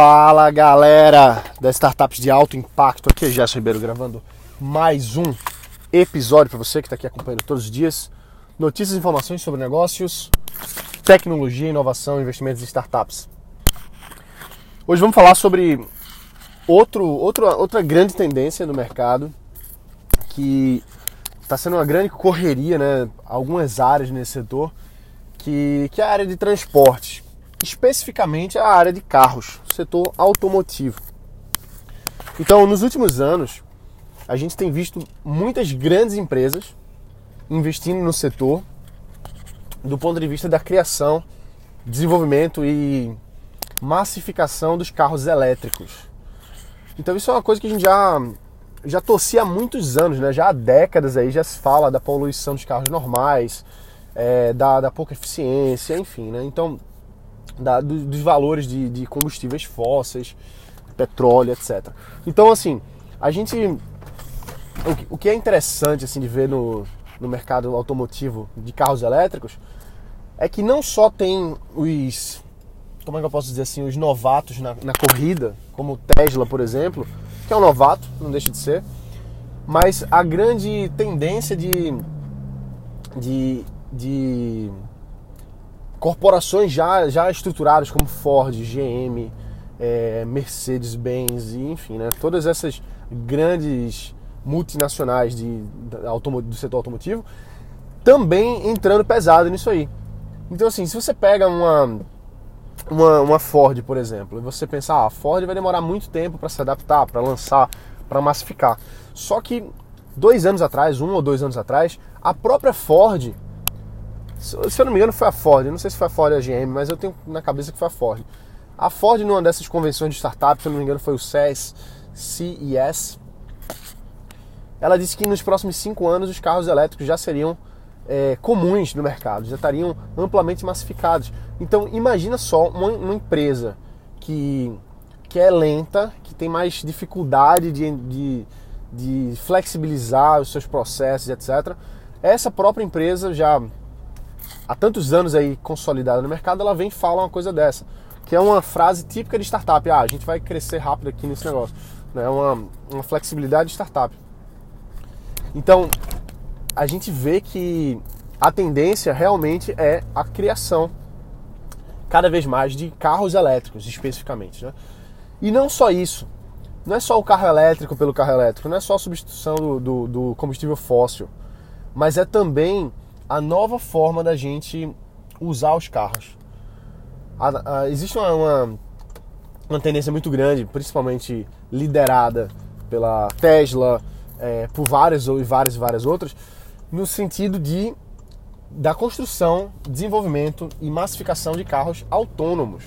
Fala galera das startups de alto impacto, aqui é Gerson Ribeiro gravando mais um episódio para você que está aqui acompanhando todos os dias. Notícias e informações sobre negócios, tecnologia, inovação, investimentos em startups. Hoje vamos falar sobre outro, outro, outra grande tendência no mercado que está sendo uma grande correria, né? Algumas áreas nesse setor, que, que é a área de transporte especificamente a área de carros, setor automotivo. Então, nos últimos anos, a gente tem visto muitas grandes empresas investindo no setor do ponto de vista da criação, desenvolvimento e massificação dos carros elétricos. Então isso é uma coisa que a gente já já torcia há muitos anos, né? Já há décadas aí já se fala da poluição dos carros normais, é, da, da pouca eficiência, enfim, né? Então da, do, dos valores de, de combustíveis fósseis, petróleo, etc. Então, assim, a gente. O que, o que é interessante assim, de ver no, no mercado automotivo de carros elétricos é que não só tem os. Como é que eu posso dizer assim? Os novatos na, na corrida, como o Tesla, por exemplo, que é um novato, não deixa de ser, mas a grande tendência de. de, de corporações já, já estruturadas como Ford, GM, é, Mercedes-Benz, enfim, né, todas essas grandes multinacionais de, de, do setor automotivo, também entrando pesado nisso aí. Então, assim, se você pega uma, uma, uma Ford, por exemplo, e você pensar, ah, a Ford vai demorar muito tempo para se adaptar, para lançar, para massificar. Só que dois anos atrás, um ou dois anos atrás, a própria Ford se eu não me engano, foi a Ford. Não sei se foi a Ford ou a GM, mas eu tenho na cabeça que foi a Ford. A Ford, numa dessas convenções de startup, se eu não me engano, foi o CES, CES. Ela disse que nos próximos cinco anos os carros elétricos já seriam é, comuns no mercado, já estariam amplamente massificados. Então, imagina só uma, uma empresa que, que é lenta, que tem mais dificuldade de, de, de flexibilizar os seus processos, etc. Essa própria empresa já há tantos anos aí consolidada no mercado, ela vem e fala uma coisa dessa, que é uma frase típica de startup. Ah, a gente vai crescer rápido aqui nesse negócio. É né? uma, uma flexibilidade de startup. Então, a gente vê que a tendência realmente é a criação cada vez mais de carros elétricos, especificamente. Né? E não só isso. Não é só o carro elétrico pelo carro elétrico, não é só a substituição do, do, do combustível fóssil, mas é também a nova forma da gente usar os carros. A, a, existe uma, uma, uma, tendência muito grande, principalmente liderada pela Tesla, é, por várias e várias e várias outras, no sentido de da construção, desenvolvimento e massificação de carros autônomos.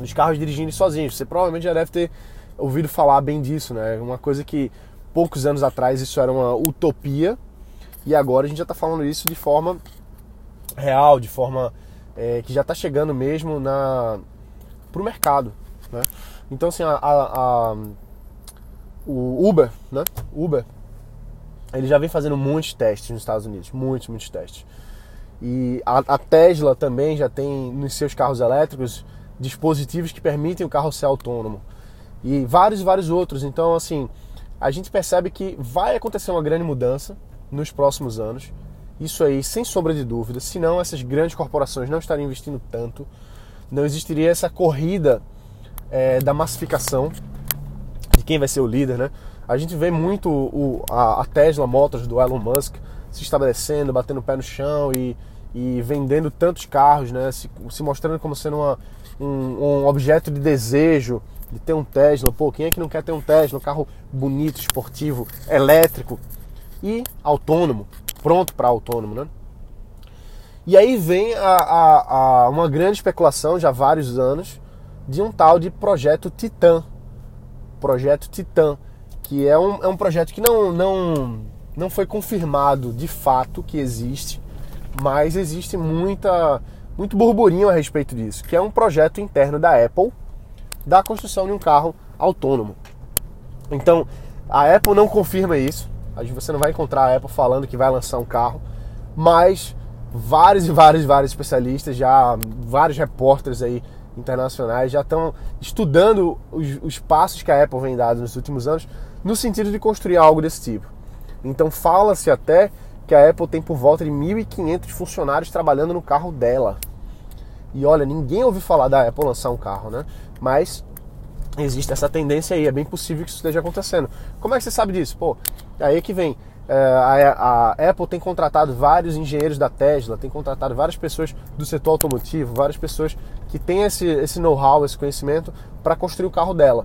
Os carros dirigindo sozinhos. Você provavelmente já deve ter ouvido falar bem disso, né? Uma coisa que poucos anos atrás isso era uma utopia, e agora a gente já está falando isso de forma real, de forma é, que já está chegando mesmo na para o mercado. Né? Então assim, a, a, a, o Uber, né? Uber, ele já vem fazendo muitos testes nos Estados Unidos, muitos, muitos testes. E a, Tesla também já tem nos seus carros elétricos dispositivos que permitem o carro ser autônomo. E vários vários outros. Então, assim, a gente percebe que vai acontecer uma grande mudança nos próximos anos. Isso aí, sem sombra de dúvida, senão essas grandes corporações não estariam investindo tanto, não existiria essa corrida é, da massificação de quem vai ser o líder, né? A gente vê muito o, a, a, Tesla Motors do Elon Musk se estabelecendo, batendo o pé no chão e, e vendendo tantos carros, né? Se, se mostrando como sendo uma, um, um, objeto de desejo de ter um Tesla. Pô, quem é que não quer ter um Tesla? Um carro bonito, esportivo, elétrico e autônomo, pronto para autônomo, né? E aí vem a, a, a uma grande especulação já há vários anos de um tal de projeto Titan. Projeto Titan, que é um, é um projeto que não, não, não foi confirmado de fato que existe, mas existe muita, muito burburinho a respeito disso, que é um projeto interno da Apple da construção de um carro autônomo. Então, a Apple não confirma isso, você não vai encontrar a Apple falando que vai lançar um carro, mas vários e vários vários especialistas, já vários repórteres aí internacionais já estão estudando os, os passos que a Apple vem dando nos últimos anos no sentido de construir algo desse tipo. Então fala-se até que a Apple tem por volta de 1.500 funcionários trabalhando no carro dela. E olha, ninguém ouviu falar da Apple lançar um carro, né? Mas existe essa tendência aí, é bem possível que isso esteja acontecendo. Como é que você sabe disso? Pô, aí é que vem. É, a, Apple tem contratado vários engenheiros da Tesla, tem contratado várias pessoas do setor automotivo, várias pessoas que têm esse, esse know-how, esse conhecimento para construir o carro dela.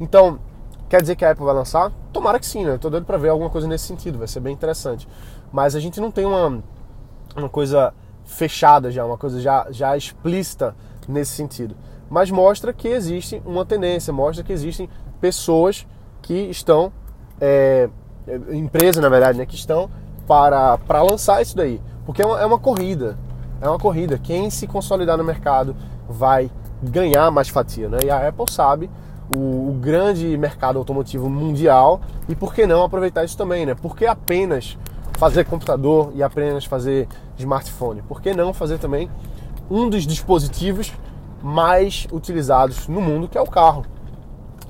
Então, quer dizer que a Apple vai lançar? Tomara que sim, né? Estou doido para ver alguma coisa nesse sentido, vai ser bem interessante. Mas a gente não tem uma, uma coisa fechada já, uma coisa já, já explícita nesse sentido. Mas mostra que existe uma tendência, mostra que existem pessoas que estão é, é, empresa na verdade, né, que estão para, para lançar isso daí. Porque é uma, é uma corrida. É uma corrida. Quem se consolidar no mercado vai ganhar mais fatia. Né? E a Apple sabe o, o, grande mercado automotivo mundial e por que não aproveitar isso também, né? Por que apenas fazer computador e apenas fazer smartphone? Por que não fazer também um dos dispositivos mais utilizados no mundo, que é o carro?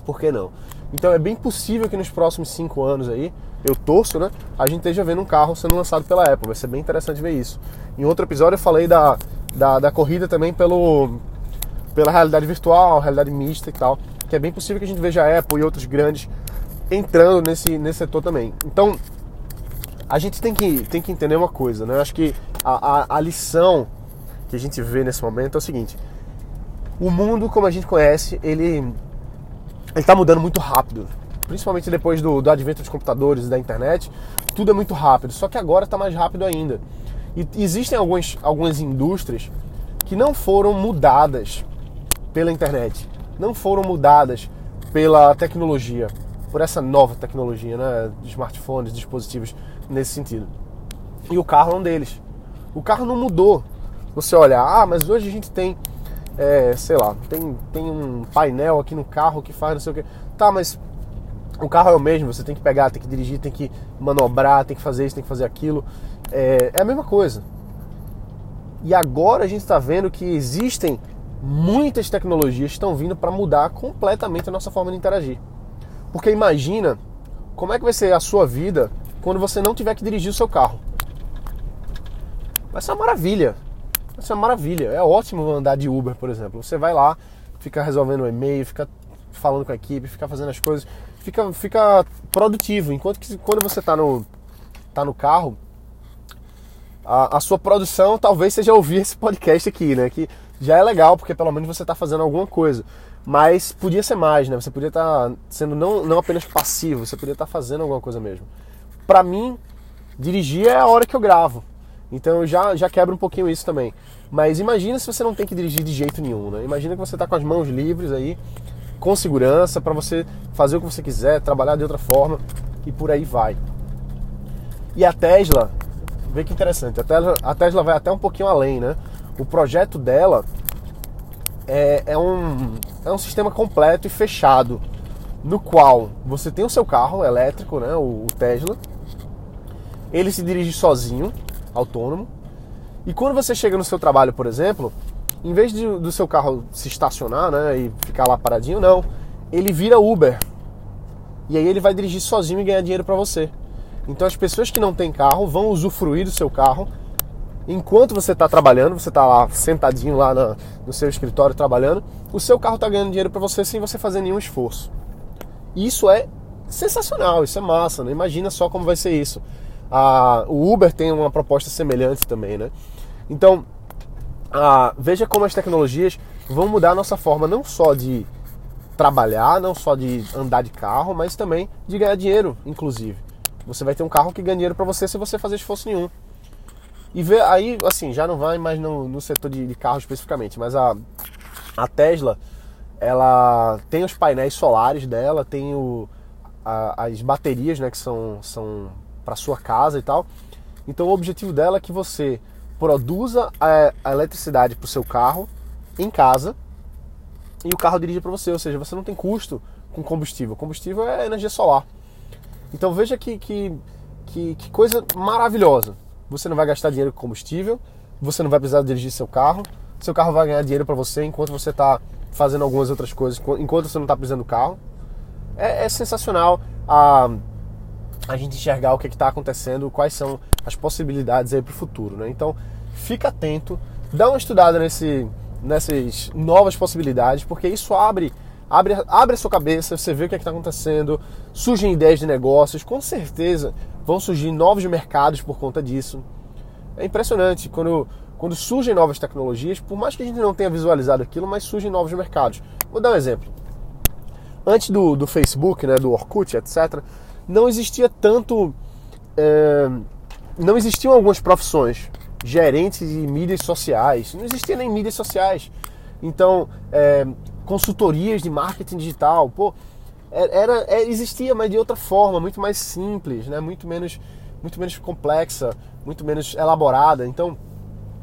Por que não? Então é bem possível que nos próximos cinco anos aí, eu torço, né? A gente esteja vendo um carro sendo lançado pela Apple. Vai ser bem interessante ver isso. Em outro episódio eu falei da, da, da corrida também pelo, pela realidade virtual, realidade mista e tal. Que é bem possível que a gente veja a Apple e outros grandes entrando nesse, nesse setor também. Então, a gente tem que, tem que entender uma coisa, né? Eu acho que a, a, a lição que a gente vê nesse momento é o seguinte: o mundo como a gente conhece, ele está mudando muito rápido, principalmente depois do, do advento dos computadores e da internet, tudo é muito rápido, só que agora está mais rápido ainda. E existem algumas, algumas indústrias que não foram mudadas pela internet, não foram mudadas pela tecnologia, por essa nova tecnologia, né, smartphones, dispositivos nesse sentido. E o carro é um deles. O carro não mudou. Você olha, ah, mas hoje a gente tem é, sei lá, tem, tem um painel aqui no carro que faz não sei o que. Tá, mas o carro é o mesmo, você tem que pegar, tem que dirigir, tem que manobrar, tem que fazer isso, tem que fazer aquilo. É, é a mesma coisa. E agora a gente está vendo que existem muitas tecnologias que estão vindo para mudar completamente a nossa forma de interagir. Porque imagina como é que vai ser a sua vida quando você não tiver que dirigir o seu carro. Vai ser uma maravilha. Isso é maravilha, é ótimo andar de Uber, por exemplo. Você vai lá, fica resolvendo um e-mail, fica falando com a equipe, fica fazendo as coisas, fica, fica produtivo. Enquanto que quando você está no, tá no carro, a, a, sua produção talvez seja ouvir esse podcast aqui, né? Que já é legal, porque pelo menos você está fazendo alguma coisa. Mas podia ser mais, né? Você podia estar tá sendo não, não apenas passivo, você podia estar tá fazendo alguma coisa mesmo. Para mim, dirigir é a hora que eu gravo. Então já, já quebra um pouquinho isso também. Mas imagina se você não tem que dirigir de jeito nenhum, né? Imagina que você está com as mãos livres aí, com segurança, para você fazer o que você quiser, trabalhar de outra forma e por aí vai. E a Tesla, vê que interessante, a Tesla, a Tesla vai até um pouquinho além, né? O projeto dela é, é, um, é um sistema completo e fechado, no qual você tem o seu carro elétrico, né? o, o Tesla, ele se dirige sozinho, autônomo. E quando você chega no seu trabalho, por exemplo, em vez de, do seu carro se estacionar né, e ficar lá paradinho, não. Ele vira Uber. E aí ele vai dirigir sozinho e ganhar dinheiro para você. Então as pessoas que não têm carro vão usufruir do seu carro enquanto você está trabalhando, você está lá sentadinho lá no, no seu escritório trabalhando, o seu carro está ganhando dinheiro para você sem você fazer nenhum esforço. Isso é sensacional, isso é massa, né? Imagina só como vai ser isso. A, o Uber tem uma proposta semelhante também, né? Então, a, veja como as tecnologias vão mudar a nossa forma não só de trabalhar, não só de andar de carro, mas também de ganhar dinheiro, inclusive. Você vai ter um carro que ganha dinheiro para você se você fazer esforço nenhum. E ver aí, assim, já não vai mais no, no setor de, de carro especificamente, mas a, a Tesla, ela tem os painéis solares dela, tem o, a, as baterias, né, que são, são para sua casa e tal. Então o objetivo dela é que você produza a, a eletricidade para o seu carro em casa e o carro dirige para você, ou seja, você não tem custo com combustível. combustível é energia solar. Então veja que, que, que, que coisa maravilhosa. Você não vai gastar dinheiro com combustível, você não vai precisar dirigir seu carro, seu carro vai ganhar dinheiro para você enquanto você está fazendo algumas outras coisas, enquanto você não está precisando do carro. É, é, sensacional a, a gente enxergar o que está acontecendo, quais são as possibilidades aí para o futuro. Né? Então, fica atento, dá uma estudada nesse, nessas novas possibilidades, porque isso abre, abre, abre a sua cabeça, você vê o que é está acontecendo, surgem ideias de negócios, com certeza vão surgir novos mercados por conta disso. É impressionante quando, quando surgem novas tecnologias, por mais que a gente não tenha visualizado aquilo, mas surgem novos mercados. Vou dar um exemplo. Antes do, do Facebook, né, do Orkut, etc., não existia tanto. É, não existiam algumas profissões, gerentes de mídias sociais, não existia nem mídias sociais. Então, é, consultorias de marketing digital, pô, é, era, é, existia, mas de outra forma, muito mais simples, né? muito, menos, muito menos complexa, muito menos elaborada. Então,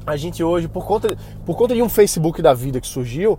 a gente hoje, por conta, por conta de um Facebook da vida que surgiu,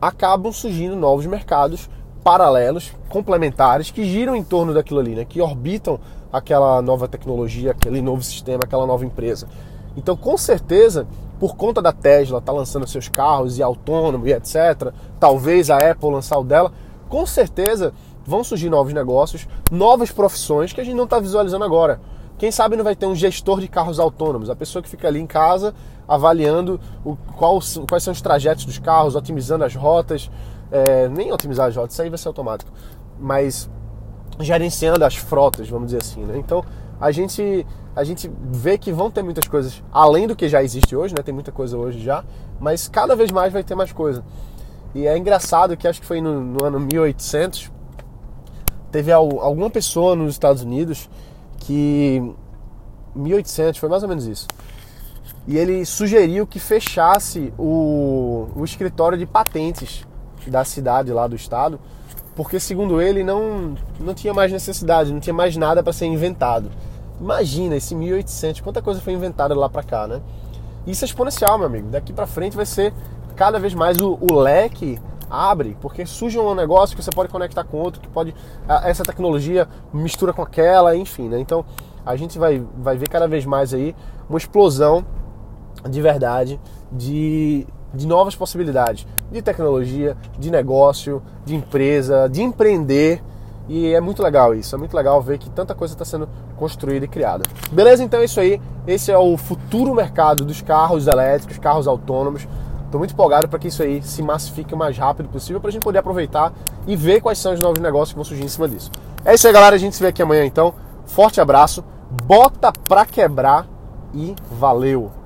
acabam surgindo novos mercados paralelos, complementares, que giram em torno daquilo ali, né? que orbitam aquela nova tecnologia, aquele novo sistema, aquela nova empresa. Então, com certeza, por conta da Tesla estar tá lançando seus carros e autônomo e etc., talvez a Apple lançar o dela, com certeza vão surgir novos negócios, novas profissões que a gente não está visualizando agora. Quem sabe não vai ter um gestor de carros autônomos, a pessoa que fica ali em casa avaliando o, qual, quais são os trajetos dos carros, otimizando as rotas, é, nem otimizar as rotas, isso aí vai ser automático, mas gerenciando as frotas, vamos dizer assim. Né? Então a gente, a gente vê que vão ter muitas coisas além do que já existe hoje, né? tem muita coisa hoje já, mas cada vez mais vai ter mais coisa. E é engraçado que acho que foi no, no ano 1800, teve alguma pessoa nos Estados Unidos que 1800 foi mais ou menos isso. E ele sugeriu que fechasse o, o escritório de patentes da cidade lá do estado, porque segundo ele não não tinha mais necessidade, não tinha mais nada para ser inventado. Imagina esse 1800, quanta coisa foi inventada lá para cá, né? Isso é exponencial, meu amigo. Daqui para frente vai ser cada vez mais o, o leque abre, porque surge um negócio que você pode conectar com outro, que pode essa tecnologia mistura com aquela, enfim, né? Então a gente vai, vai ver cada vez mais aí uma explosão de verdade de, de novas possibilidades de tecnologia, de negócio, de empresa, de empreender. E é muito legal isso, é muito legal ver que tanta coisa está sendo construída e criada. Beleza? Então é isso aí. Esse é o futuro mercado dos carros elétricos, carros autônomos. Estou muito empolgado para que isso aí se massifique o mais rápido possível para a gente poder aproveitar e ver quais são os novos negócios que vão surgir em cima disso. É isso aí, galera. A gente se vê aqui amanhã então. Forte abraço, bota pra quebrar e valeu!